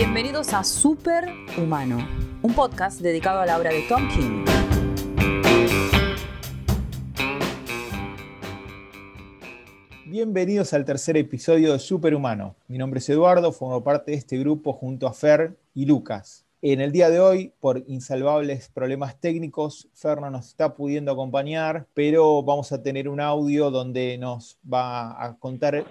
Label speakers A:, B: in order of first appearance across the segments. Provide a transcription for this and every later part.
A: Bienvenidos a Super Humano, un podcast dedicado a la obra de Tom King.
B: Bienvenidos al tercer episodio de Superhumano. Mi nombre es Eduardo, formo parte de este grupo junto a Fer y Lucas. En el día de hoy, por insalvables problemas técnicos, Fer no nos está pudiendo acompañar, pero vamos a tener un audio donde nos va a contar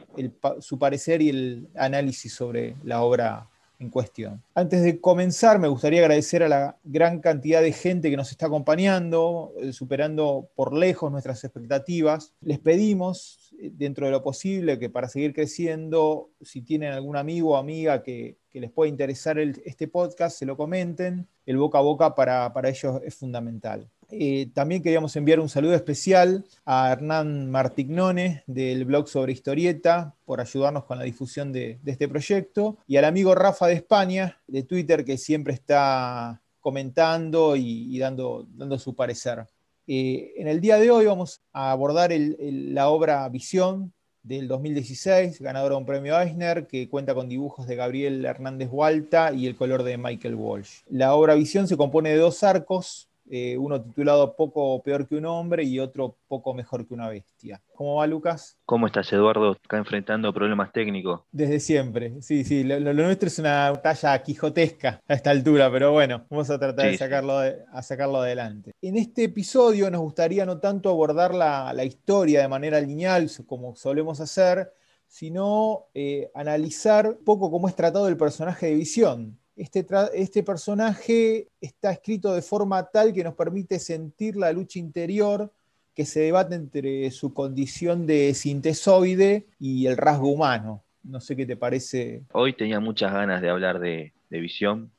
B: su parecer y el análisis sobre la obra en cuestión. Antes de comenzar, me gustaría agradecer a la gran cantidad de gente que nos está acompañando, eh, superando por lejos nuestras expectativas. Les pedimos, eh, dentro de lo posible, que para seguir creciendo, si tienen algún amigo o amiga que, les pueda interesar este podcast, se lo comenten. El boca a boca para, para ellos es fundamental. Eh, también queríamos enviar un saludo especial a Hernán Martignone del blog sobre historieta por ayudarnos con la difusión de, este proyecto y al amigo Rafa de España de Twitter que siempre está comentando y, dando, dando, su parecer. Eh, en el día de hoy vamos a abordar la obra Visión del 2016, ganadora de un premio Eisner, que cuenta con dibujos de Gabriel Hernández Hualta y el color de Michael Walsh. La obra Visión se compone de dos arcos, eh, uno titulado Poco peor que un hombre y otro Poco mejor que una bestia. ¿Cómo va, Lucas?
C: ¿Cómo estás, Eduardo? Acá enfrentando problemas técnicos.
B: Desde siempre, sí, sí. Lo, nuestro es una talla quijotesca a esta altura, pero bueno, vamos a tratar de, sacarlo a sacarlo adelante. En este episodio nos gustaría no tanto abordar la, historia de manera lineal, como solemos hacer, sino eh, analizar un poco cómo es tratado el personaje de Visión este, este, personaje está escrito de forma tal que nos permite sentir la lucha interior que se debate entre su condición de sintesoide y el rasgo humano. No sé qué te parece.
C: Hoy tenía muchas ganas de hablar de, visión.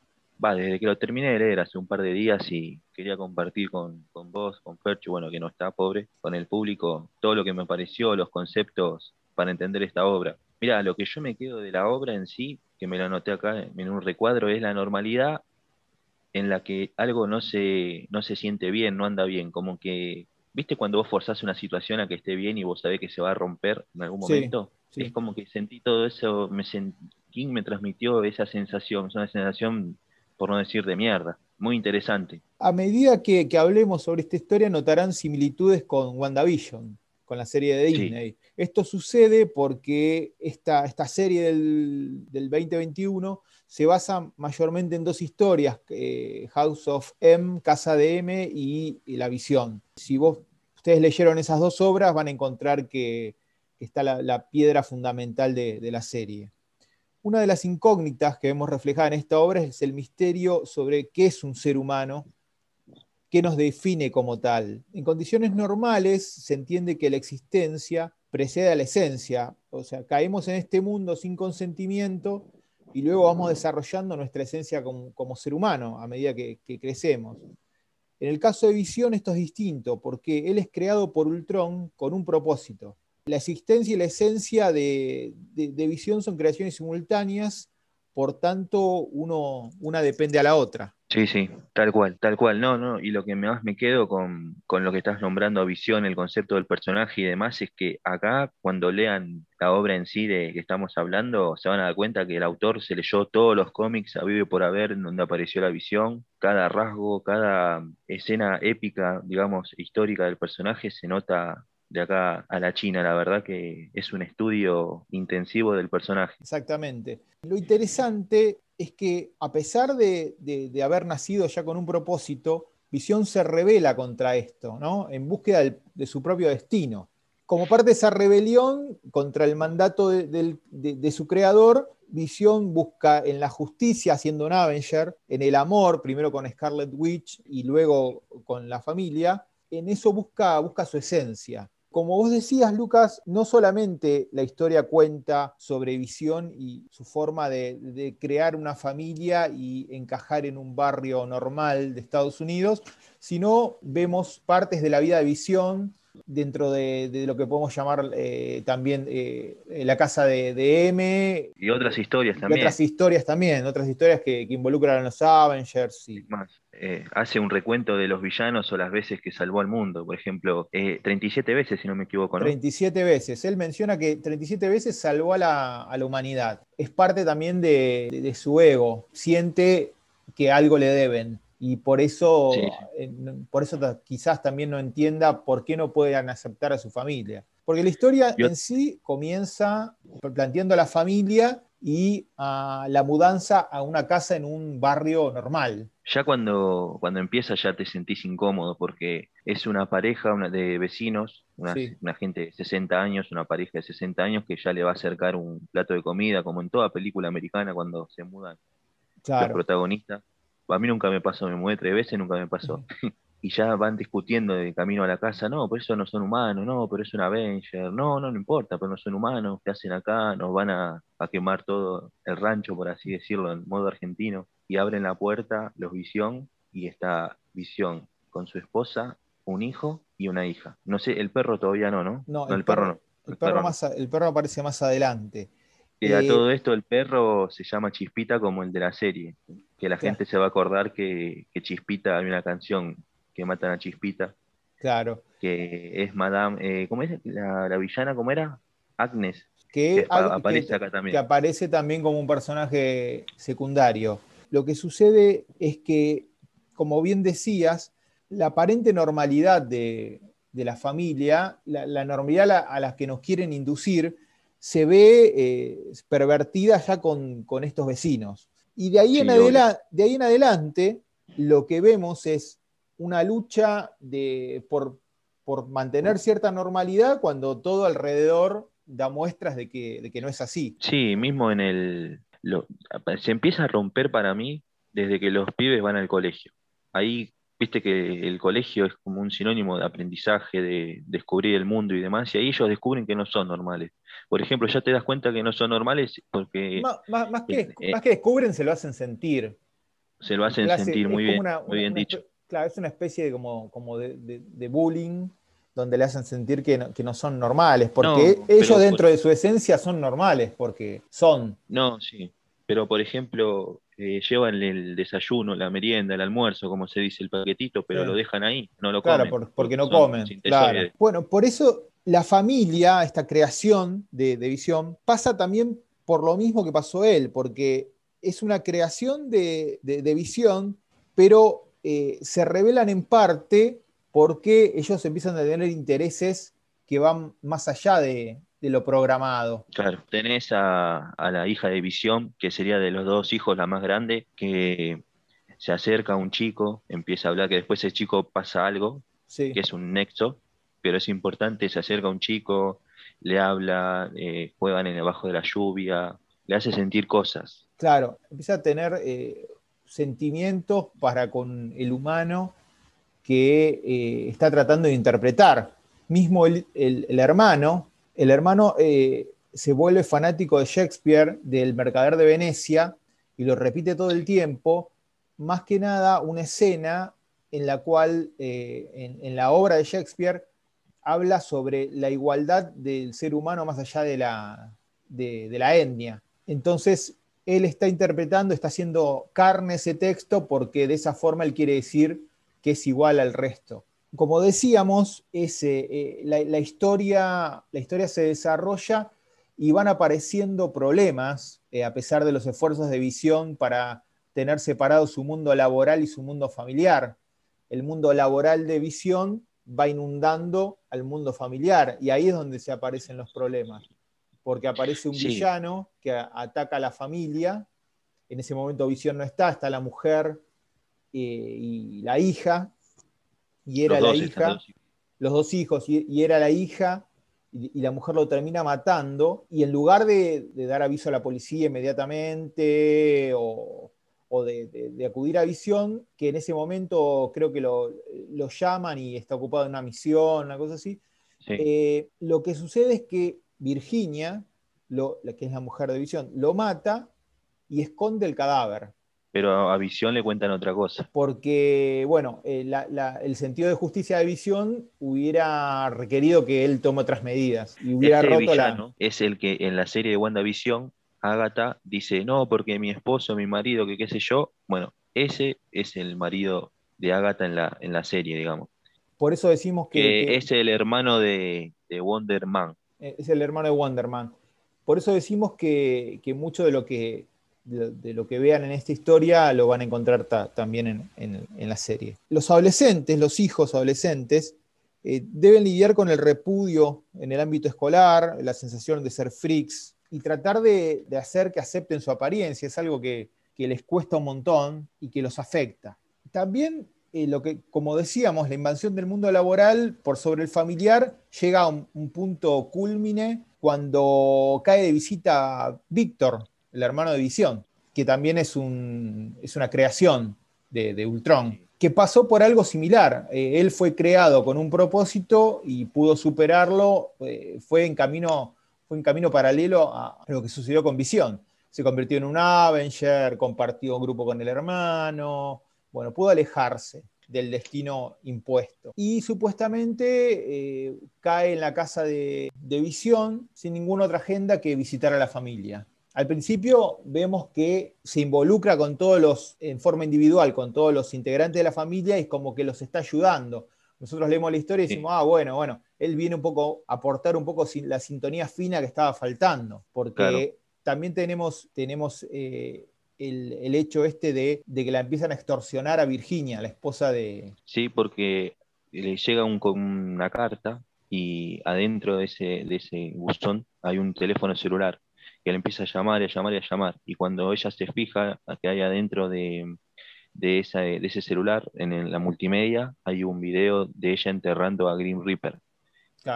C: Va, desde que lo terminé de leer hace un par de días y quería compartir con, vos, con Percho, bueno, que no está pobre, con el público, todo lo que me pareció, los conceptos para entender esta obra. Mira, lo que yo me quedo de la obra en sí que me lo anoté acá en un recuadro, es la normalidad en la que algo no se, no se siente bien, no anda bien, como que, ¿viste cuando vos forzás una situación a que esté bien y vos sabés que se va a romper en algún momento? Es como que sentí todo eso, me King me transmitió esa sensación, es una sensación, por no decir de mierda, muy interesante.
B: A medida que, que hablemos sobre esta historia, notarán similitudes con WandaVision con la serie de Disney. Esto sucede porque esta, esta serie del, 2021 se basa mayormente en dos historias, eh, House of M, Casa de M y, La Visión. Si vos, ustedes leyeron esas dos obras, van a encontrar que, está la, piedra fundamental de, de la serie. Una de las incógnitas que vemos reflejada en esta obra es el misterio sobre qué es un ser humano ¿Qué nos define como tal? En condiciones normales se entiende que la existencia precede a la esencia, o sea, caemos en este mundo sin consentimiento y luego vamos desarrollando nuestra esencia como, ser humano a medida que, crecemos. En el caso de Visión esto es distinto, porque él es creado por Ultron con un propósito. La existencia y la esencia de, de Visión son creaciones simultáneas, por tanto uno, una depende a la otra.
C: Sí, sí, tal cual, tal cual. No, no, y lo que más me quedo con, lo que estás nombrando a visión, el concepto del personaje y demás, es que acá, cuando lean la obra en sí de que estamos hablando, se van a dar cuenta que el autor se leyó todos los cómics a vive por haber en donde apareció la visión, cada rasgo, cada escena épica, digamos, histórica del personaje se nota de acá a la China. La verdad que es un estudio intensivo del personaje.
B: Exactamente. Lo interesante es que a pesar de, haber nacido ya con un propósito, Visión se revela contra esto, ¿no? en búsqueda de su propio destino. Como parte de esa rebelión contra el mandato de, su creador, Visión busca en la justicia, siendo un Avenger, en el amor, primero con Scarlet Witch y luego con la familia, en eso busca, busca su esencia. Como vos decías, Lucas, no solamente la historia cuenta sobre visión y su forma de, crear una familia y encajar en un barrio normal de Estados Unidos, sino vemos partes de la vida de visión dentro de, lo que podemos llamar eh, también eh, la casa de, M.
C: Y otras historias también.
B: otras historias también, otras historias que, involucran a los Avengers. Y...
C: Más eh, hace un recuento de los villanos o las veces que salvó al mundo. Por ejemplo, 37 veces, si no me equivoco. ¿no?
B: 37 veces. Él menciona que 37 veces salvó a la, humanidad. Es parte también de, su ego. Siente que algo le deben. Y por eso, por eso quizás también no entienda por qué no pueden aceptar a su familia. Porque la historia en sí comienza planteando a la familia y a la mudanza a una casa en un barrio normal.
C: Ya cuando, cuando empieza ya te sentís incómodo porque es una pareja una de vecinos, una, gente de 60 años, una pareja de 60 años que ya le va a acercar un plato de comida, como en toda película americana cuando se mudan los protagonistas. A mí nunca me pasó, me mudé tres veces, nunca me pasó. y ya van discutiendo de camino a la casa, no, por eso no son humanos, no, pero es un Avenger, no, no, no importa, pero no son humanos, ¿qué hacen acá? Nos van a, quemar todo el rancho, por así decirlo, en modo argentino, y abren la puerta los Visión, y está Visión con su esposa, un hijo y una hija. No sé, el perro todavía no, ¿no?
B: No, el, perro, no. El, perro, Más, el perro aparece más adelante.
C: Y a eh, todo esto el perro se llama Chispita como el de la serie, que la gente se va a acordar que, que Chispita hay una canción que matan a Chispita.
B: Claro.
C: Que es Madame, eh, ¿cómo es la, villana? ¿Cómo era? Agnes.
B: Que, aparece acá también. Que aparece también como un personaje secundario. Lo que sucede es que, como bien decías, la aparente normalidad de, la familia, la, normalidad a la, que nos quieren inducir, se ve eh, pervertida ya con, estos vecinos. Y de ahí, en de ahí en adelante, lo que vemos es una lucha de, por, mantener cierta normalidad cuando todo alrededor da muestras de que, no es así.
C: Sí, mismo en el... se empieza a romper para mí desde que los pibes van al colegio. Ahí, viste que el colegio es como un sinónimo de aprendizaje, de descubrir el mundo y demás, y ahí ellos descubren que no son normales. Por ejemplo, ya te das cuenta que no son normales porque...
B: Más, que, más que descubren, se lo hacen sentir.
C: Se lo hacen sentir muy bien, muy bien dicho.
B: Claro, es una especie de, como, como de, bullying donde le hacen sentir que no, son normales, porque ellos dentro de su esencia son normales, porque son.
C: No, sí, pero por ejemplo, eh, llevan el desayuno, la merienda, el almuerzo, como se dice, el paquetito, pero lo dejan ahí, no lo comen.
B: Claro, porque no comen. Bueno, por eso la familia, esta creación de, visión, pasa también por lo mismo que pasó él, porque es una creación de, de visión, pero eh, se revelan en parte porque ellos empiezan a tener intereses que van más allá de, lo programado.
C: Claro, tenés a, la hija de Visión, que sería de los dos hijos la más grande, que se acerca a un chico, empieza a hablar, que después ese chico pasa algo, que es un nexo, pero es importante, se acerca a un chico, le habla, eh, juegan en debajo de la lluvia, le hace sentir cosas.
B: Claro, empieza a tener eh, sentimientos para con el humano que eh, está tratando de interpretar. Mismo el, hermano, el hermano eh, se vuelve fanático de Shakespeare, del Mercader de Venecia, y lo repite todo el tiempo, más que nada una escena en la cual eh, en, la obra de Shakespeare habla sobre la igualdad del ser humano más allá de la, de la etnia. Entonces, él está interpretando, está haciendo carne ese texto porque de esa forma él quiere decir que es igual al resto. Como decíamos, eh, la, historia, la, historia, se desarrolla y van apareciendo problemas, eh, a pesar de los esfuerzos de visión para tener separado su mundo laboral y su mundo familiar. El mundo laboral de visión va inundando al mundo familiar y ahí es donde se aparecen los problemas porque aparece un villano que ataca a la familia. En ese momento Visión no está, está la mujer y la hija, y era la hija, los dos hijos, y, era la hija, y, la mujer lo termina matando, y en lugar de, dar aviso a la policía inmediatamente o, de, acudir a Visión, que en ese momento creo que lo, llaman y está ocupado en una misión, una cosa así, eh, lo que sucede es que Virginia, lo, que es la mujer de Visión, lo mata y esconde el cadáver.
C: Pero a Visión le cuentan otra cosa.
B: Porque, bueno, eh, el sentido de justicia de Visión hubiera requerido que él tome otras medidas y hubiera
C: este roto la... Es el que en la serie de WandaVision, Agatha dice, no, porque mi esposo, mi marido, que qué sé yo, bueno, ese es el marido de Agatha en la, en la serie, digamos.
B: Por eso decimos que,
C: es el hermano de, Wonder Man.
B: Eh, es el hermano de Wonder Man. Por eso decimos que, mucho de lo que, de, lo que vean en esta historia lo van a encontrar también en, la serie. Los adolescentes, los hijos adolescentes, eh, deben lidiar con el repudio en el ámbito escolar, la sensación de ser freaks y tratar de, hacer que acepten su apariencia. Es algo que, que les cuesta un montón y que los afecta. También eh, lo que, como decíamos, la invasión del mundo laboral por sobre el familiar llega a un, punto culmine cuando cae de visita Víctor, el hermano de Visión, que también es, un, es una creación de, Ultron, que pasó por algo similar. Eh, él fue creado con un propósito y pudo superarlo, eh, fue, en camino, fue en camino paralelo a lo que sucedió con Visión. Se convirtió en un Avenger, compartió un grupo con el hermano, bueno, pudo alejarse del destino impuesto. Y supuestamente eh, cae en la casa de, Visión sin ninguna otra agenda que visitar a la familia. Al principio vemos que se involucra con todos los, en forma individual, con todos los integrantes de la familia y es como que los está ayudando. Nosotros leemos la historia y decimos, ah, bueno, bueno, él viene un poco a aportar un poco la sintonía fina que estaba faltando, porque también tenemos, tenemos eh, el, hecho este de, que la empiezan a extorsionar a Virginia, la esposa de...
C: Sí, porque le llega una carta y adentro de ese, de ese buzón hay un teléfono celular que le empieza a llamar y a llamar y a llamar. Y cuando ella se fija a que hay adentro de, de, ese celular, en la multimedia, hay un video de ella enterrando a Green Reaper.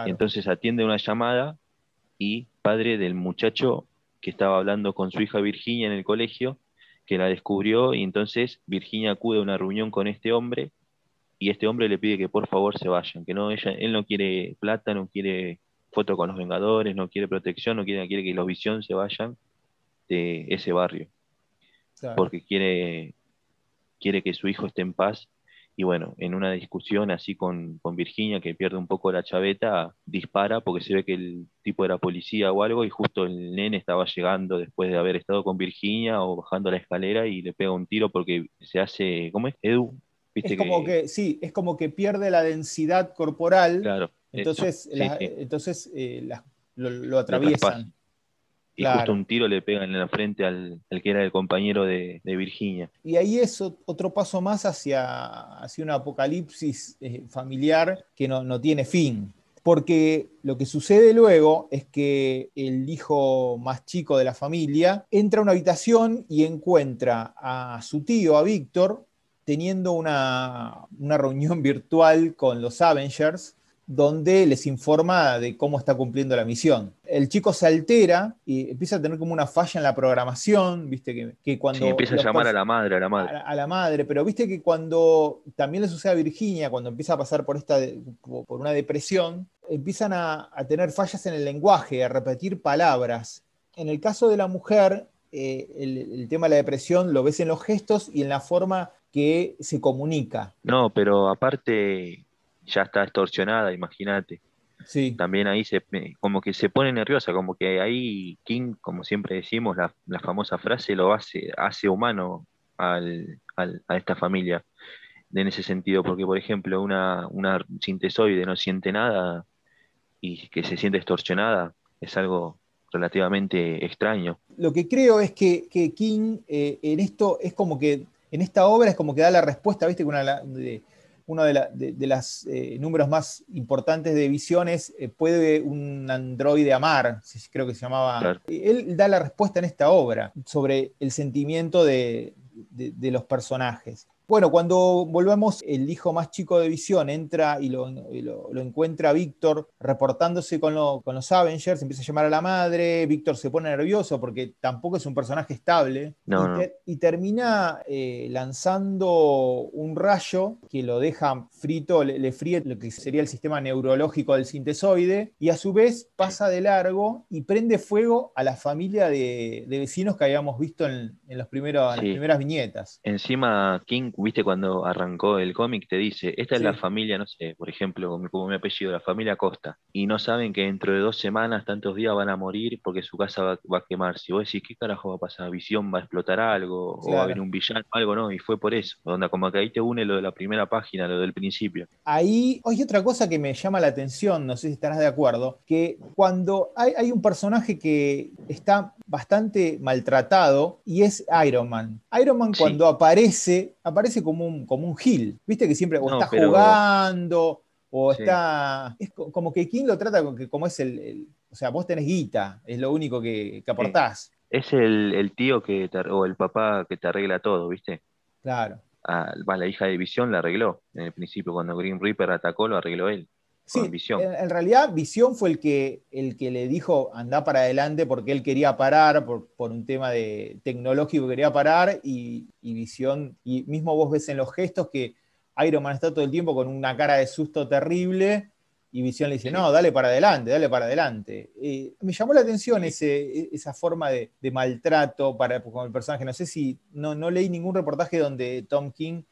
C: entonces atiende una llamada y padre del muchacho que estaba hablando con su hija Virginia en el colegio, que la descubrió y entonces Virginia acude a una reunión con este hombre y este hombre le pide que por favor se vayan, que no, ella, él no quiere plata, no quiere foto con los Vengadores, no quiere protección, no quiere, quiere que los Visión se vayan de ese barrio, porque quiere, quiere que su hijo esté en paz y bueno, en una discusión así con, Virginia, que pierde un poco la chaveta, dispara porque se ve que el tipo era policía o algo y justo el nene estaba llegando después de haber estado con Virginia o bajando la escalera y le pega un tiro porque se hace, ¿cómo es? Edu.
B: es como que, sí, es como que pierde la densidad corporal. Claro. Entonces, entonces eh, lo, atraviesan.
C: Y justo un tiro le pegan en la frente al, que era el compañero de, Virginia.
B: Y ahí es otro paso más hacia, hacia un apocalipsis eh, familiar que no, no tiene fin. Porque lo que sucede luego es que el hijo más chico de la familia entra a una habitación y encuentra a su tío, a Víctor, teniendo una, una reunión virtual con los Avengers donde les informa de cómo está cumpliendo la misión. El chico se altera y empieza a tener como una falla en la programación, viste que, cuando... Sí,
C: empieza a llamar a la madre, a la madre.
B: A, la madre, pero viste que cuando también le sucede a Virginia, cuando empieza a pasar por, esta, por una depresión, empiezan a, tener fallas en el lenguaje, a repetir palabras. En el caso de la mujer, eh, el, tema de la depresión lo ves en los gestos y en la forma que se comunica.
C: No, pero aparte ya está extorsionada, imagínate. Sí. También ahí se, como que se pone nerviosa, como que ahí King, como siempre decimos, la, famosa frase lo hace, hace humano al, a esta familia en ese sentido, porque por ejemplo una, una sintesoide no siente nada y que se siente extorsionada es algo relativamente extraño.
B: Lo que creo es que, King eh, en esto es como que, en esta obra es como que da la respuesta, viste, que una de, uno de, los eh, números más importantes de visiones, eh, ¿puede un androide amar? Creo que se llamaba. Él da la respuesta en esta obra sobre el sentimiento de los personajes. Bueno, cuando volvamos, el hijo más chico de Visión entra y lo, encuentra Víctor reportándose con, los Avengers, empieza a llamar a la madre, Víctor se pone nervioso porque tampoco es un personaje estable y, termina eh, lanzando un rayo que lo deja frito, le, fríe lo que sería el sistema neurológico del sintesoide y a su vez pasa de largo y prende fuego a la familia de, vecinos que habíamos visto en, los primeros, las primeras viñetas.
C: Encima, King viste cuando arrancó el cómic, te dice, esta es la familia, no sé, por ejemplo, como, mi apellido, la familia Costa, y no saben que dentro de dos semanas, tantos días van a morir porque su casa va, a quemar. Si vos decís, ¿qué carajo va a pasar? ¿Visión va a explotar algo? ¿O va a venir un villano? Algo, ¿no? Y fue por eso. Onda, como que ahí te une lo de la primera página, lo del principio.
B: Ahí hay otra cosa que me llama la atención, no sé si estarás de acuerdo, que cuando hay, hay un personaje que está bastante maltratado y es Iron Man. Iron Man cuando aparece, aparece como un, como un Gil. Viste que siempre o está jugando o está... Es como que King lo trata como, es el, O sea, vos tenés guita, es lo único que, aportás.
C: Es el, tío que o el papá que te arregla todo, ¿viste?
B: Claro.
C: Ah, la hija de Visión la arregló. En el principio, cuando Green Reaper atacó, lo arregló él.
B: Sí, En, realidad Visión fue el que, el que le dijo anda para adelante porque él quería parar por, un tema de tecnológico, quería parar y, Visión, y mismo vos ves en los gestos que Iron Man está todo el tiempo con una cara de susto terrible y Visión le dice, no, dale para adelante, dale para adelante. Eh, me llamó la atención ese, esa forma de, maltrato para, con el personaje. No sé si, no, no leí ningún reportaje donde Tom King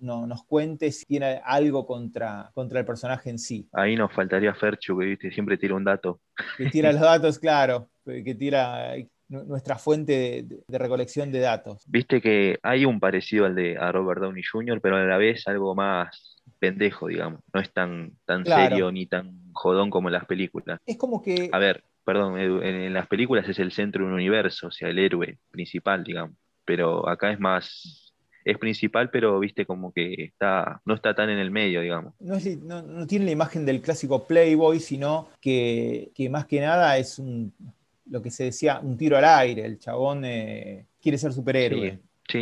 B: no, nos cuente si tiene algo contra, contra el personaje en sí.
C: Ahí nos faltaría Ferchu, que ¿viste? siempre tira un dato.
B: Que tira los datos, claro, que tira nuestra fuente de, recolección de datos.
C: Viste que hay un parecido al de a Robert Downey Jr., pero a la vez algo más pendejo, digamos. No es tan, tan serio ni tan jodón como en las películas.
B: Es como que.
C: A ver, perdón, en las películas es el centro de un universo, o sea, el héroe principal, digamos. Pero acá es más es principal, pero viste como que está, no está tan en el medio, digamos.
B: No, no, tiene la imagen del clásico Playboy, sino que, más que nada es un, lo que se decía, un tiro al aire. El chabón eh, quiere ser superhéroe.
C: Sí.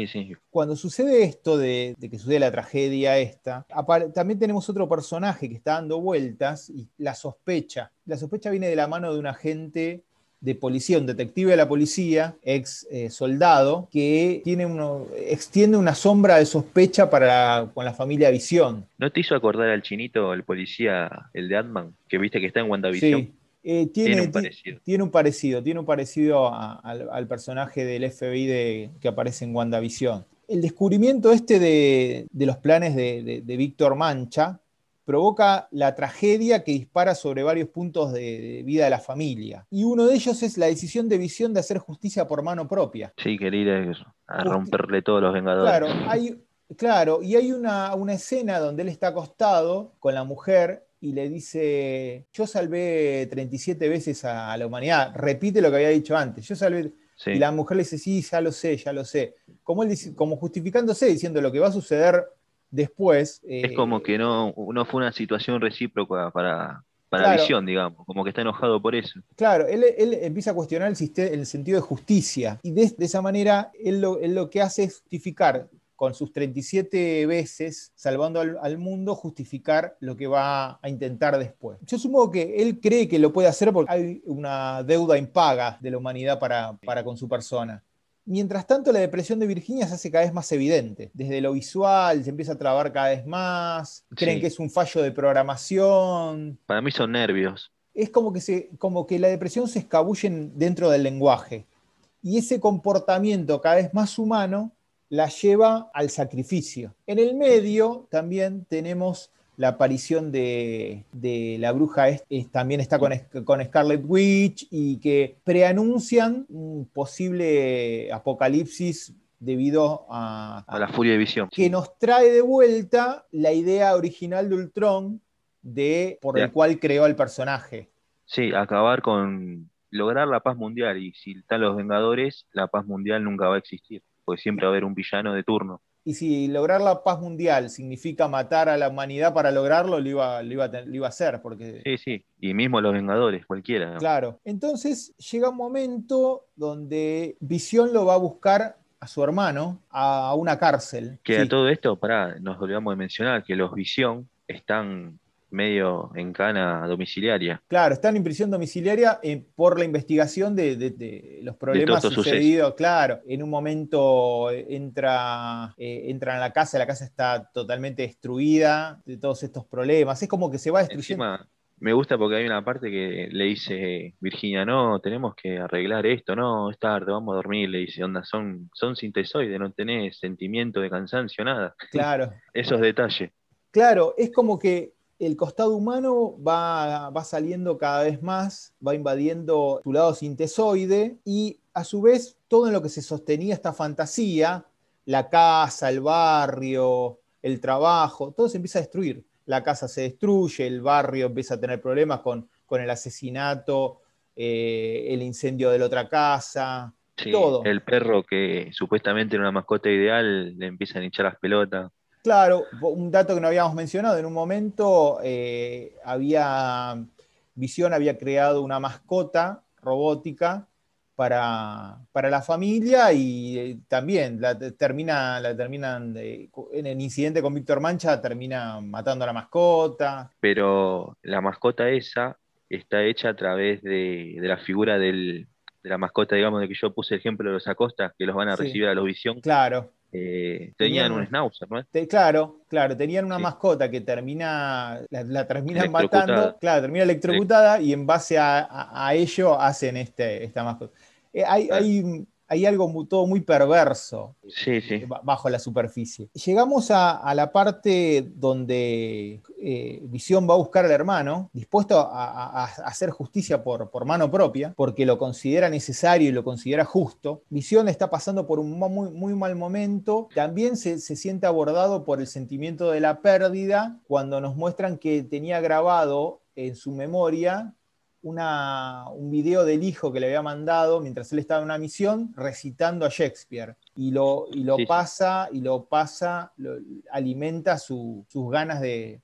C: Sí,
B: Cuando sucede esto de, de, que sucede la tragedia esta, también tenemos otro personaje que está dando vueltas y la sospecha. La sospecha viene de la mano de un agente de policía, un detective de la policía, ex eh, soldado, que tiene uno, extiende una sombra de sospecha para con la familia Visión.
C: ¿No te hizo acordar al chinito, el policía, el de Ant-Man, que viste que está en WandaVision?
B: Sí. Eh, tiene, un parecido. Tiene un parecido, tiene un parecido al, personaje del FBI de, que aparece en WandaVision. El descubrimiento este de, los planes de Víctor Mancha, provoca la tragedia que dispara sobre varios puntos de, vida de la familia. Y uno de ellos es la decisión de visión de hacer justicia por mano propia.
C: Sí, querida, a romperle todos los vengadores.
B: Claro, hay, claro y hay una, escena donde él está acostado con la mujer y le dice, yo salvé 37 veces a, la humanidad, repite lo que había dicho antes, yo salvé... Y la mujer le dice, sí, ya lo sé, ya lo sé. Como él dice, como justificándose, diciendo lo que va a suceder después.
C: es como eh, que no, no fue una situación recíproca para, para visión, digamos, como que está enojado por eso.
B: Claro, él, empieza a cuestionar el, el, sentido de justicia y de, esa manera él lo, que hace es justificar con sus 37 veces salvando al, mundo, justificar lo que va a intentar después. Yo supongo que él cree que lo puede hacer porque hay una deuda impaga de la humanidad para, para con su persona. Mientras tanto, la depresión de Virginia se hace cada vez más evidente. Desde lo visual se empieza a trabar cada vez más, creen que es un fallo de programación.
C: Para mí son nervios.
B: Es como que, se, como que la depresión se escabulle dentro del lenguaje. Y ese comportamiento cada vez más humano la lleva al sacrificio. En el medio también tenemos la aparición de, la bruja también está con, con, Scarlet Witch y que preanuncian un posible apocalipsis debido a,
C: a la furia de visión.
B: Que nos trae de vuelta la idea original de Ultron de, por el cual creó el personaje.
C: Sí, acabar con lograr la paz mundial y si están los Vengadores, la paz mundial nunca va a existir, porque siempre va a haber un villano de turno.
B: Y si lograr la paz mundial significa matar a la humanidad para lograrlo, lo iba, lo iba, a hacer. Porque...
C: Sí, sí, y mismo los Vengadores, cualquiera.
B: Claro, entonces llega un momento donde Visión lo va a buscar a su hermano a una cárcel.
C: Que a todo esto, para nos olvidamos de mencionar que los Visión están medio en cana domiciliaria.
B: Claro, están en prisión domiciliaria eh, por la investigación de, los problemas sucedidos. Claro, en un momento eh, entra, eh, entra en la casa, la casa está totalmente destruida de todos estos problemas. Es como que se va destruyendo.
C: Me gusta porque hay una parte que le dice Virginia, no, tenemos que arreglar esto, no, es tarde, vamos a dormir, le dice, onda, son, son sintesoides, no tenés sentimiento de cansancio, nada.
B: Claro.
C: Esos detalles.
B: Claro, es como que el costado humano va, va saliendo cada vez más, va invadiendo tu lado sintesoide y a su vez todo en lo que se sostenía esta fantasía, la casa, el barrio, el trabajo, todo se empieza a destruir la casa se destruye, el barrio empieza a tener problemas con, con el asesinato, eh, el incendio de la otra casa, todo.
C: El perro que supuestamente era una mascota ideal, le empiezan a hinchar las pelotas.
B: Claro, un dato que no habíamos mencionado, en un momento eh, había, Visión había creado una mascota robótica para, la familia y eh, también la, termina, la terminan, en el incidente con Víctor Mancha, termina matando a la mascota.
C: Pero la mascota esa está hecha a través de, la figura de la mascota, digamos, de que yo puse el ejemplo de los Acosta, que los van a recibir a la visión.
B: Claro.
C: Eh, tenían, un schnauzer, ¿no?
B: claro, claro, tenían una mascota que termina, la, terminan matando, claro, termina electrocutada y en base a, ello hacen este, esta mascota. Eh, hay, algo todo muy perverso
C: eh,
B: bajo la superficie. Llegamos a, la parte donde eh, Visión va a buscar al hermano, dispuesto a, hacer justicia por, mano propia, porque lo considera necesario y lo considera justo. Visión está pasando por un muy, muy mal momento. También se, se siente abordado por el sentimiento de la pérdida cuando nos muestran que tenía grabado en su memoria un video del hijo que le había mandado mientras él estaba en una misión recitando a Shakespeare. Y lo, y lo pasa, y lo pasa, alimenta sus ganas de,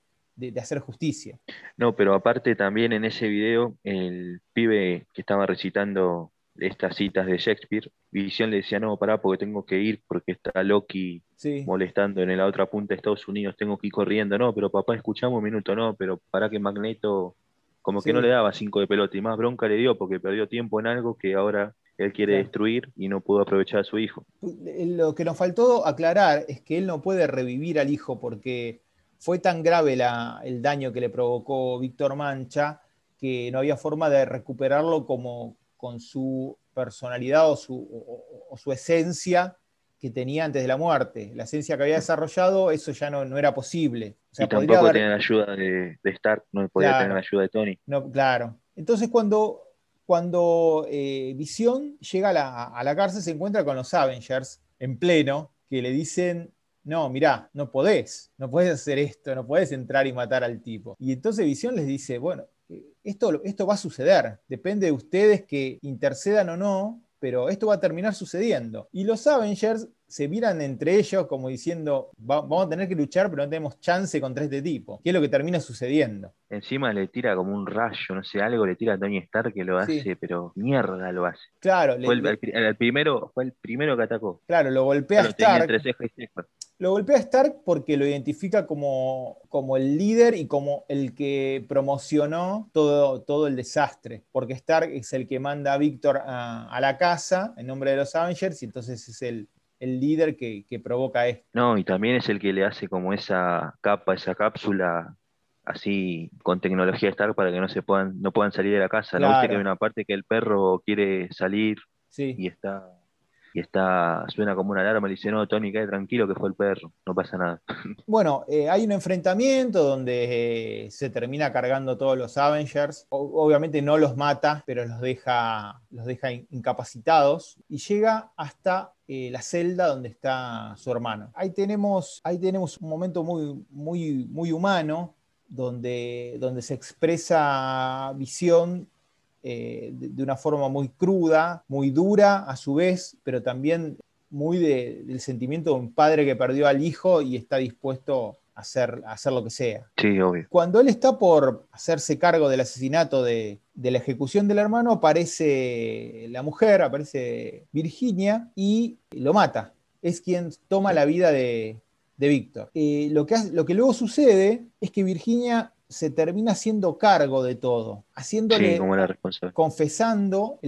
B: hacer justicia.
C: No, pero aparte también en ese video, el pibe que estaba recitando estas citas de Shakespeare, Visión le decía, no, pará, porque tengo que ir, porque está Loki molestando en la otra punta de Estados Unidos, tengo que ir corriendo, no, pero papá, escuchamos un minuto, no, pero para que Magneto como que no le daba cinco de pelota y más bronca le dio porque perdió tiempo en algo que ahora él quiere destruir y no pudo aprovechar a su hijo.
B: Lo que nos faltó aclarar es que él no puede revivir al hijo porque fue tan grave el daño que le provocó Víctor Mancha que no había forma de recuperarlo como con su personalidad o su esencia que tenía antes de la muerte. La esencia que había desarrollado, eso ya no, no era posible.
C: y tampoco tenía la ayuda de, de, Stark, no podía tener la ayuda de Tony.
B: No, claro. Entonces cuando, cuando eh, Visión llega a la, a la cárcel se encuentra con los Avengers en pleno, que le dicen, no, mirá, no podés, no podés hacer esto, no podés entrar y matar al tipo. Y entonces Visión les dice, bueno, esto, esto va a suceder, depende de ustedes que intercedan o no, pero esto va a terminar sucediendo. Y los Avengers se miran entre ellos como diciendo, vamos a tener que luchar, pero no tenemos chance contra este tipo. ¿Qué es lo que termina sucediendo?
C: Encima le tira como un rayo, no sé, algo le tira a Tony Stark que lo hace, pero mierda lo hace.
B: Claro.
C: Fue el, primero, fue el primero que atacó.
B: Claro, lo golpea a Stark. Lo golpea a Stark porque lo identifica como, como el líder y como el que promocionó todo, todo el desastre. Porque Stark es el que manda a Víctor a, la casa en nombre de los Avengers y entonces es el, el líder que, provoca esto.
C: No, y también es el que le hace como esa capa, esa cápsula así con tecnología Stark para que no se puedan, no puedan salir de la casa. ¿No viste que hay una parte que el perro quiere salir y está y está, suena como una alarma, le dice, no, Tony, cae tranquilo que fue el perro, no pasa nada.
B: Bueno, eh, hay un enfrentamiento donde eh, se termina cargando todos los Avengers, obviamente no los mata, pero los deja, los deja incapacitados y llega hasta eh, la celda donde está su hermano. Ahí tenemos, ahí tenemos un momento muy, muy, muy humano donde, donde se expresa visión eh, de, una forma muy cruda, muy dura a su vez, pero también muy del sentimiento de un padre que perdió al hijo y está dispuesto a hacer, hacer lo que sea.
C: Sí, obvio.
B: Cuando él está por hacerse cargo del asesinato de, la ejecución del hermano, aparece la mujer, aparece Virginia y lo mata. Es quien toma la vida de, Víctor. Eh, lo, que lo que luego sucede es que Virginia se termina haciendo cargo de todo, haciéndole, confesando,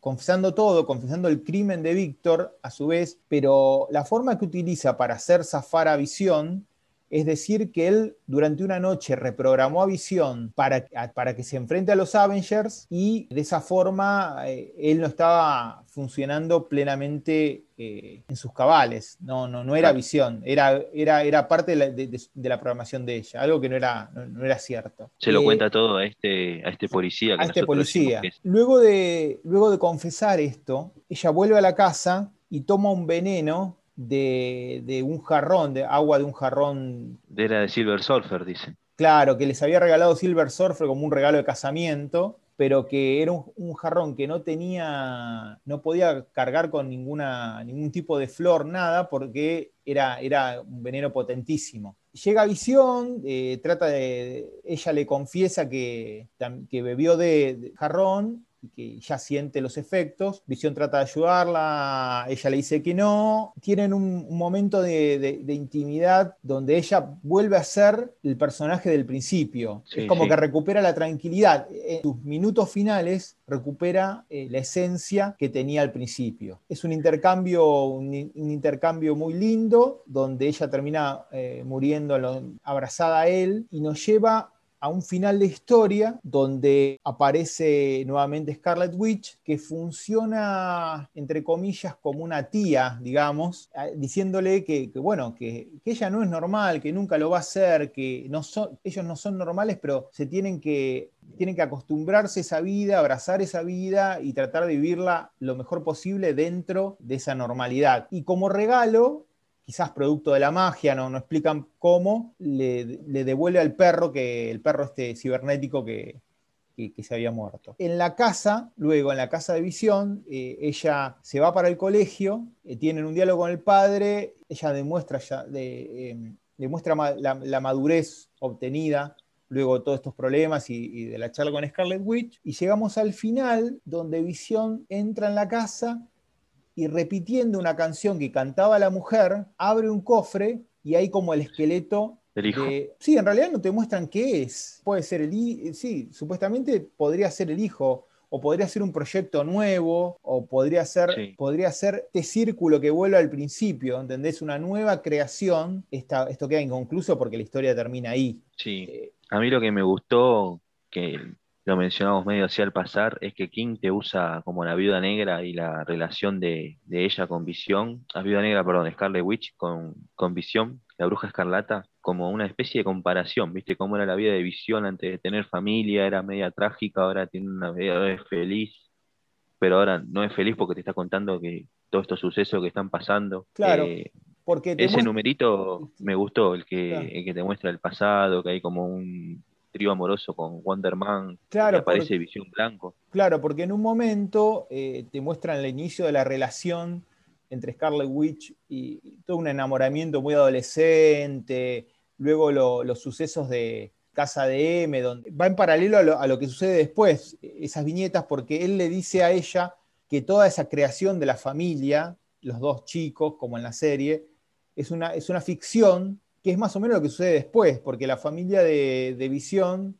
B: confesando todo, confesando el crimen de Víctor a su vez, pero la forma que utiliza para hacer zafar a Visión es decir, que él durante una noche reprogramó a Visión para, para que se enfrente a los Avengers y de esa forma eh, él no estaba funcionando plenamente eh, en sus cabales. No, no, no era Visión, era, era, era parte de la, programación de ella, algo que no era, no, era cierto.
C: Se lo eh, cuenta todo a este, a este policía.
B: a este policía. Luego, de, luego de confesar esto, ella vuelve a la casa y toma un veneno de, un jarrón, de agua de un jarrón.
C: Era de Silver Surfer, dicen.
B: Claro, que les había regalado Silver Surfer como un regalo de casamiento, pero que era un, jarrón que no tenía, no podía cargar con ninguna, ningún tipo de flor, nada, porque era, era un veneno potentísimo. Llega a Visión, eh, trata de, ella le confiesa que, que bebió de jarrón y que ya siente los efectos. Visión trata de ayudarla, ella le dice que no. Tienen un, momento de, intimidad donde ella vuelve a ser el personaje del principio. es como que recupera la tranquilidad. En sus minutos finales recupera eh, la esencia que tenía al principio. Es un intercambio, un, intercambio muy lindo, donde ella termina eh, muriendo abrazada a él y nos lleva a un final de historia donde aparece nuevamente Scarlet Witch, que funciona, entre comillas, como una tía, digamos, diciéndole que, bueno, que, ella no es normal, que nunca lo va a hacer, que ellos no son normales, pero se tienen que, tienen que acostumbrarse a esa vida, abrazar esa vida y tratar de vivirla lo mejor posible dentro de esa normalidad. Y como regalo, quizás producto de la magia, no, no explican cómo, le, devuelve al perro, que el perro este cibernético que, se había muerto. En la casa, luego en la casa de visión, eh, ella se va para el colegio, eh, tienen un diálogo con el padre, ella demuestra, em, demuestra la, madurez obtenida luego todos estos problemas y, y, de la charla con Scarlet Witch, y llegamos al final donde Visión entra en la casa y repitiendo una canción que cantaba la mujer, abre un cofre y hay como el esqueleto
C: de...
B: Sí, en realidad no te muestran qué es. Puede ser el hijo, sí, supuestamente podría ser el hijo, o podría ser un proyecto nuevo, o podría ser, podría ser este círculo que vuelve al principio, ¿entendés? Una nueva creación. esto queda inconcluso porque la historia termina ahí.
C: Sí. Eh, a mí lo que me gustó, que lo mencionamos medio así al pasar, es que King te usa como la viuda negra y la relación de, ella con Visión, la viuda negra, perdón, Scarlet Witch con, con Visión, la bruja escarlata, como una especie de comparación, ¿viste? Cómo era la vida de Visión antes de tener familia, era media trágica, ahora tiene una vida feliz, pero ahora no es feliz porque te está contando que todos estos sucesos que están pasando.
B: Claro. Eh, porque
C: ese numerito me gustó, el que, el que te muestra el pasado, que hay como un, trío amoroso con Wonder Man,
B: claro,
C: aparece Visión Blanco.
B: Claro, porque en un momento eh, te muestran el inicio de la relación entre Scarlet Witch y, todo un enamoramiento muy adolescente, luego los sucesos de Casa de M, donde va en paralelo a lo, a lo que sucede después, esas viñetas, porque él le dice a ella que toda esa creación de la familia, los dos chicos, como en la serie, es una, es una ficción que es más o menos lo que sucede después, porque la familia de, Visión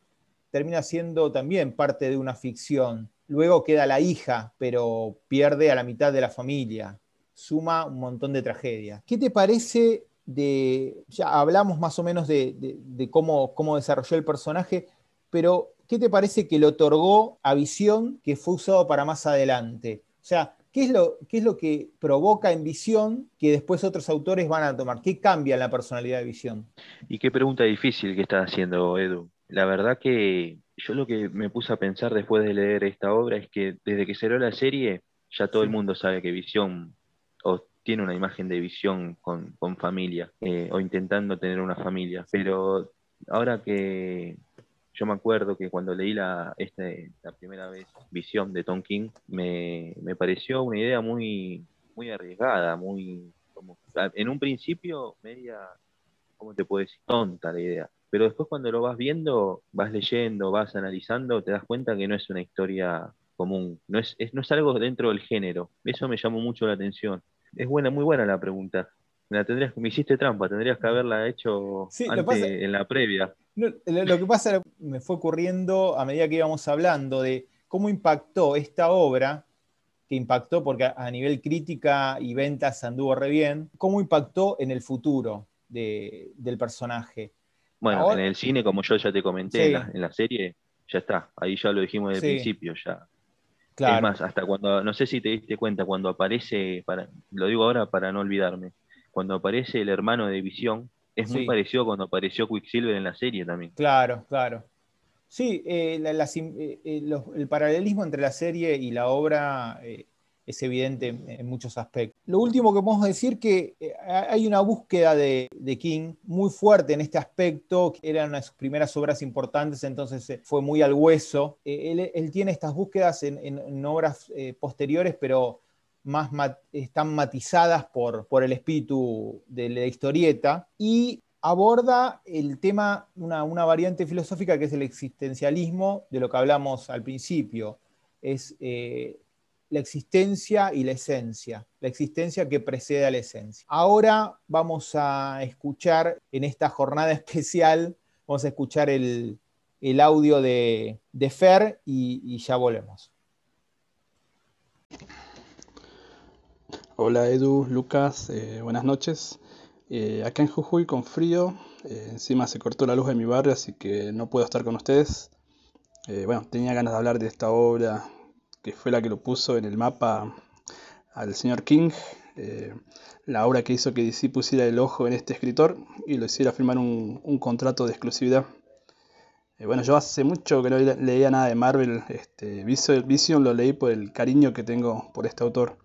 B: termina siendo también parte de una ficción. Luego queda la hija, pero pierde a la mitad de la familia. Suma un montón de tragedias. ¿Qué te parece de, ya hablamos más o menos de, cómo, cómo desarrolló el personaje, pero ¿qué te parece que le otorgó a Visión que fue usado para más adelante? O sea, ¿Qué es, lo, ¿Qué es lo que provoca en visión que después otros autores van a tomar? ¿Qué cambia en la personalidad de visión?
C: Y qué pregunta difícil que estás haciendo, Edu. La verdad que yo lo que me puse a pensar después de leer esta obra es que desde que salió la serie ya todo el mundo sabe que visión o tiene una imagen de visión con, familia eh, o intentando tener una familia. Pero ahora que yo me acuerdo que cuando leí la, este, la primera vez Visión de Tom King, me, pareció una idea muy, muy arriesgada, muy como, en un principio media, ¿cómo te puedo decir? Tonta la idea. Pero después cuando lo vas viendo, vas leyendo, vas analizando, te das cuenta que no es una historia común, no es, no es algo dentro del género. Eso me llamó mucho la atención. Es buena, muy buena la pregunta. Me, la tendrías, me hiciste trampa, tendrías que haberla hecho antes, en la previa
B: lo que pasa, me fue ocurriendo a medida que íbamos hablando de cómo impactó esta obra, que impactó porque a nivel crítica y ventas anduvo re bien, cómo impactó en el futuro. del personaje.
C: Bueno, en el cine, como yo ya te comenté, en, la, serie, ya está. Ahí ya lo dijimos desde el principio, ya. Es más, hasta cuando, no sé si te diste cuenta, cuando aparece, para, lo digo ahora para no olvidarme, cuando aparece el hermano de Visión, es muy parecido cuando apareció Quicksilver en la serie también.
B: Claro, claro. Sí, eh, eh, eh, el paralelismo entre la serie y la obra es evidente en muchos aspectos. Lo último que podemos decir que hay una búsqueda de, King muy fuerte en este aspecto, eran una de sus primeras obras importantes, entonces fue muy al hueso. Él, tiene estas búsquedas en, obras posteriores, pero más están matizadas por, por el espíritu de la historieta. Y aborda el tema, una, variante filosófica que es el existencialismo, de lo que hablamos al principio. Es eh, la existencia y la esencia, la existencia que precede a la esencia. Ahora vamos a escuchar en esta jornada especial, vamos a escuchar el, audio de, Fer y, ya volvemos.
D: Hola Edu, Lucas, eh, buenas noches. Eh, acá en Jujuy con frío, eh, encima se cortó la luz de mi barrio, así que no puedo estar con ustedes. Eh, bueno, tenía ganas de hablar de esta obra, que fue la que lo puso en el mapa al señor King, la obra que hizo que DC pusiera el ojo en este escritor y lo hiciera firmar un, contrato de exclusividad. bueno, yo hace mucho que no leía nada de Marvel, este, Vision lo leí por el cariño que tengo por este autor.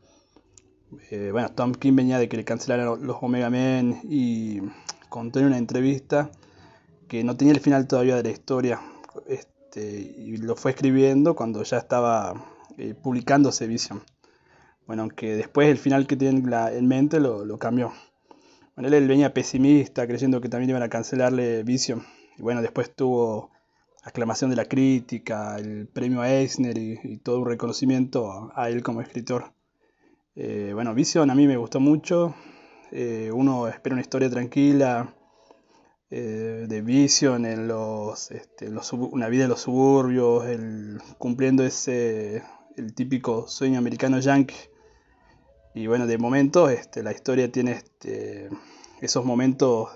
D: Eh, bueno, Tom King venía de que le cancelaran los Omega Men y contó en una entrevista que no tenía el final todavía de la historia este, y lo fue escribiendo cuando ya estaba eh, publicándose Vision. Bueno, aunque después el final que tiene en mente lo, cambió. Bueno, él, venía pesimista, creyendo que también iban a cancelarle Vision. Y bueno, después tuvo aclamación de la crítica, el premio Eisner y, todo un reconocimiento a él como escritor. Eh, bueno, Vision a mí me gustó mucho. Eh, uno espera una historia tranquila eh, de Vision en los, este, una vida en los suburbios, cumpliendo ese el típico sueño americano yankee. Y bueno, de momento este, la historia tiene este, esos momentos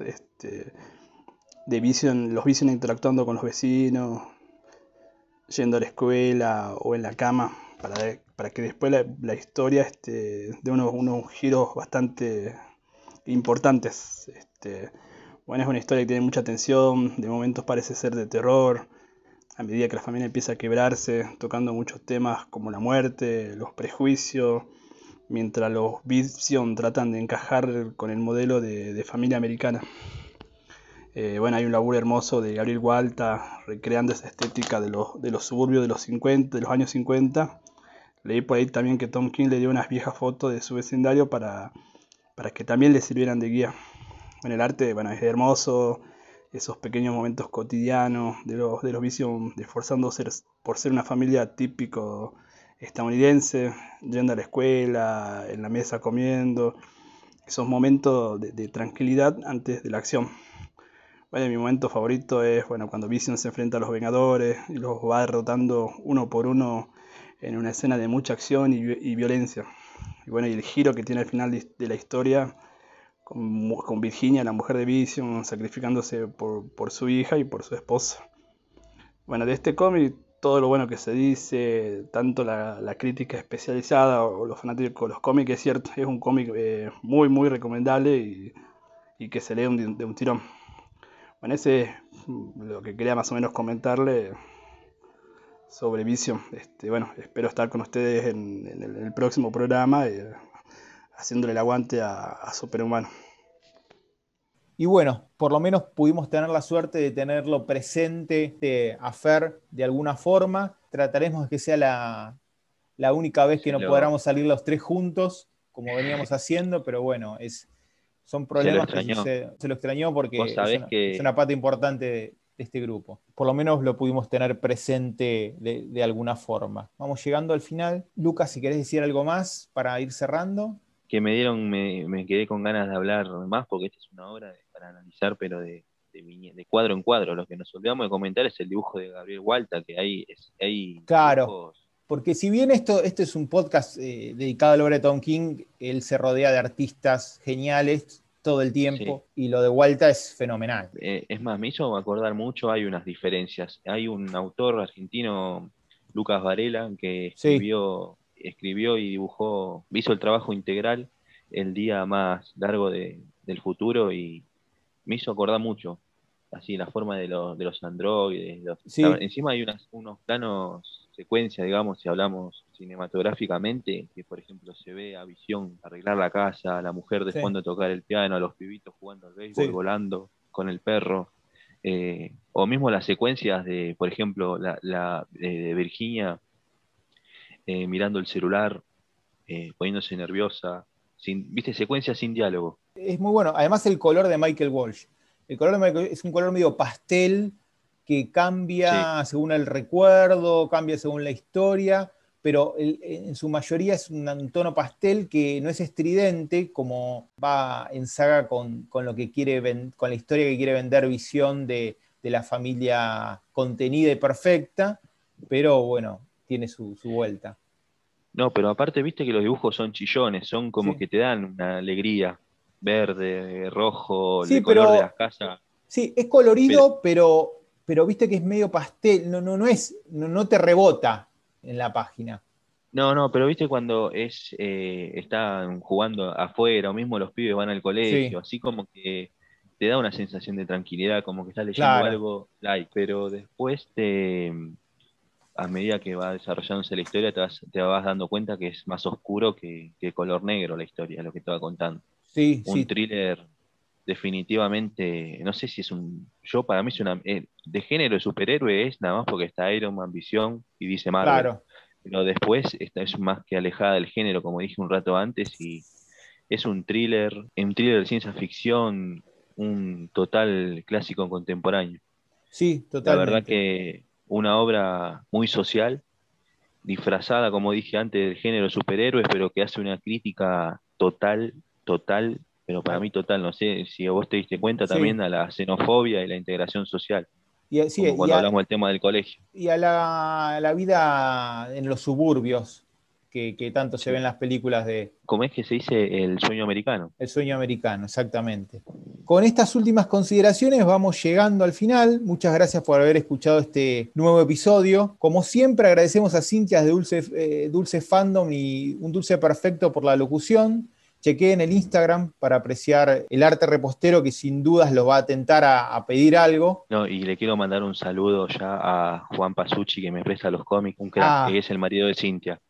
D: de Vision, los Vision interactuando con los vecinos, yendo a la escuela o en la cama para, para que después la, historia este, dé unos, unos, giros bastante importantes. Este, bueno, es una historia que tiene mucha tensión, de momentos parece ser de terror, a medida que la familia empieza a quebrarse, tocando muchos temas como la muerte, los prejuicios, mientras los Vision tratan de encajar con el modelo de, familia americana. Eh, bueno, hay un laburo hermoso de Gabriel Walta recreando esa estética de los, de los suburbios de los, 50, de los años 50 Leí por ahí también que Tom King le dio unas viejas fotos de su vecindario para, para que también le sirvieran de guía. En el arte, bueno, es hermoso, esos pequeños momentos cotidianos de los, de los Vision esforzándose por ser una familia típico estadounidense, yendo a la escuela, en la mesa comiendo, esos momentos de, tranquilidad antes de la acción. Bueno, mi momento favorito es bueno, cuando Vision se enfrenta a los Vengadores y los va derrotando uno por uno en una escena de mucha acción y, violencia. Y bueno, y el giro que tiene al final de, la historia con, Virginia, la mujer de Vision, sacrificándose por, su hija y por su esposa. Bueno, de este cómic, todo lo bueno que se dice, tanto la, crítica especializada o los fanáticos de los cómics, es cierto, es un cómic eh, muy, muy recomendable y, que se lee de un tirón. Bueno, ese es lo que quería más o menos comentarle sobre Vision. Este, bueno, espero estar con ustedes en, el, próximo programa, eh, haciéndole el aguante a, Superhumano.
B: Y bueno, por lo menos pudimos tener la suerte de tenerlo presente eh, a Fer de alguna forma. Trataremos de que sea la, única vez que no podamos salir los tres juntos, como veníamos haciendo, pero bueno, es, son problemas que se, lo extrañó porque es una, parte importante de, este grupo. Por lo menos lo pudimos tener presente de, alguna forma. Vamos llegando al final. Lucas, si querés decir algo más para ir cerrando.
C: Que me dieron, me, quedé con ganas de hablar más porque esta es una obra para analizar, pero de, de, cuadro en cuadro. Lo que nos olvidamos de comentar es el dibujo de Gabriel Walta, que hay, hay
B: claro. Porque si bien esto, es un podcast eh, dedicado a la obra de Tom King, él se rodea de artistas geniales todo el tiempo y lo de Walta es fenomenal.
C: Eh, es más, me hizo acordar mucho, hay unas diferencias. Hay un autor argentino, Lucas Varela, que escribió, escribió y dibujó, hizo el trabajo integral el día más largo del futuro y me hizo acordar mucho así la forma de, de los androides. encima hay unos planos, secuencia, digamos, si hablamos cinematográficamente, que por ejemplo se ve a visión arreglar la casa, la mujer de fondo tocar el piano, los pibitos jugando al béisbol, volando con el perro. Eh, o mismo las secuencias de, por ejemplo, la, de Virginia eh, mirando el celular, eh, poniéndose nerviosa, sin, viste, secuencias sin diálogo.
B: Es muy bueno. Además el color de Michael Walsh. El color es un color medio pastel que cambia según el recuerdo, cambia según la historia, pero en su mayoría es un tono pastel que no es estridente, como va en saga con, lo que quiere con la historia que quiere vender visión de, la familia contenida y perfecta, pero bueno, tiene su, vuelta.
C: No, pero aparte viste que los dibujos son chillones, son como que te dan una alegría verde, rojo, el color de las casas.
B: Sí, es colorido, pero, pero, viste que es medio pastel, no, no, no es, no, te rebota en la página.
C: No, no, pero viste cuando es eh, están jugando afuera, o mismo los pibes van al colegio, así como que te da una sensación de tranquilidad, como que estás leyendo algo like, pero después te a medida que va desarrollándose la historia, te vas, te vas dando cuenta que es más oscuro que, que color negro la historia, lo que te va contando. Un thriller definitivamente, no sé si es un, yo para mí es una, eh, de género de superhéroe es nada más porque está Iron Man, Visión y dice Marvel. Claro. Pero después esta es más que alejada del género, como dije un rato antes, y es un thriller, un thriller de ciencia ficción, un total clásico contemporáneo.
B: Sí, totalmente.
C: La verdad que una obra muy social, disfrazada, como dije antes, del género de superhéroes, pero que hace una crítica total total, pero para mí total, no sé si vos te diste cuenta también a la xenofobia y la integración social. Y, cuando hablamos del tema del colegio.
B: Y a la, vida en los suburbios, que, tanto se ven en las películas de...
C: ¿Cómo es que se dice el sueño americano?
B: El sueño americano, exactamente. Con estas últimas consideraciones vamos llegando al final. Muchas gracias por haber escuchado este nuevo episodio. Como siempre agradecemos a Cintia de Dulce, eh, Dulce Fandom y un Dulce Perfecto por la locución chequeen el Instagram para apreciar el arte repostero que sin dudas lo va a tentar a, pedir algo.
C: No, y le quiero mandar un saludo ya a Juan Pasucci que me presta los cómics, un crack, ah. que es el marido de Cintia.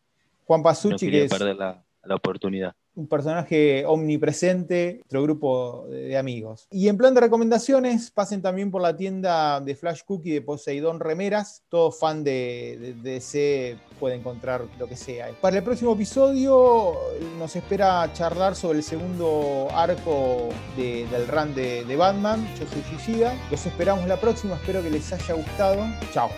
B: Juan Pasucci,
C: que es... perder la oportunidad
B: un personaje omnipresente, nuestro grupo de amigos. Y en plan de recomendaciones, pasen también por la tienda de Flash Cookie de Poseidón Remeras. Todo fan de, DC puede encontrar lo que sea. Para el próximo episodio nos espera charlar sobre el segundo arco del run de, de Batman. Yo soy Gishida. Los esperamos la próxima. Espero que les haya gustado. Chao.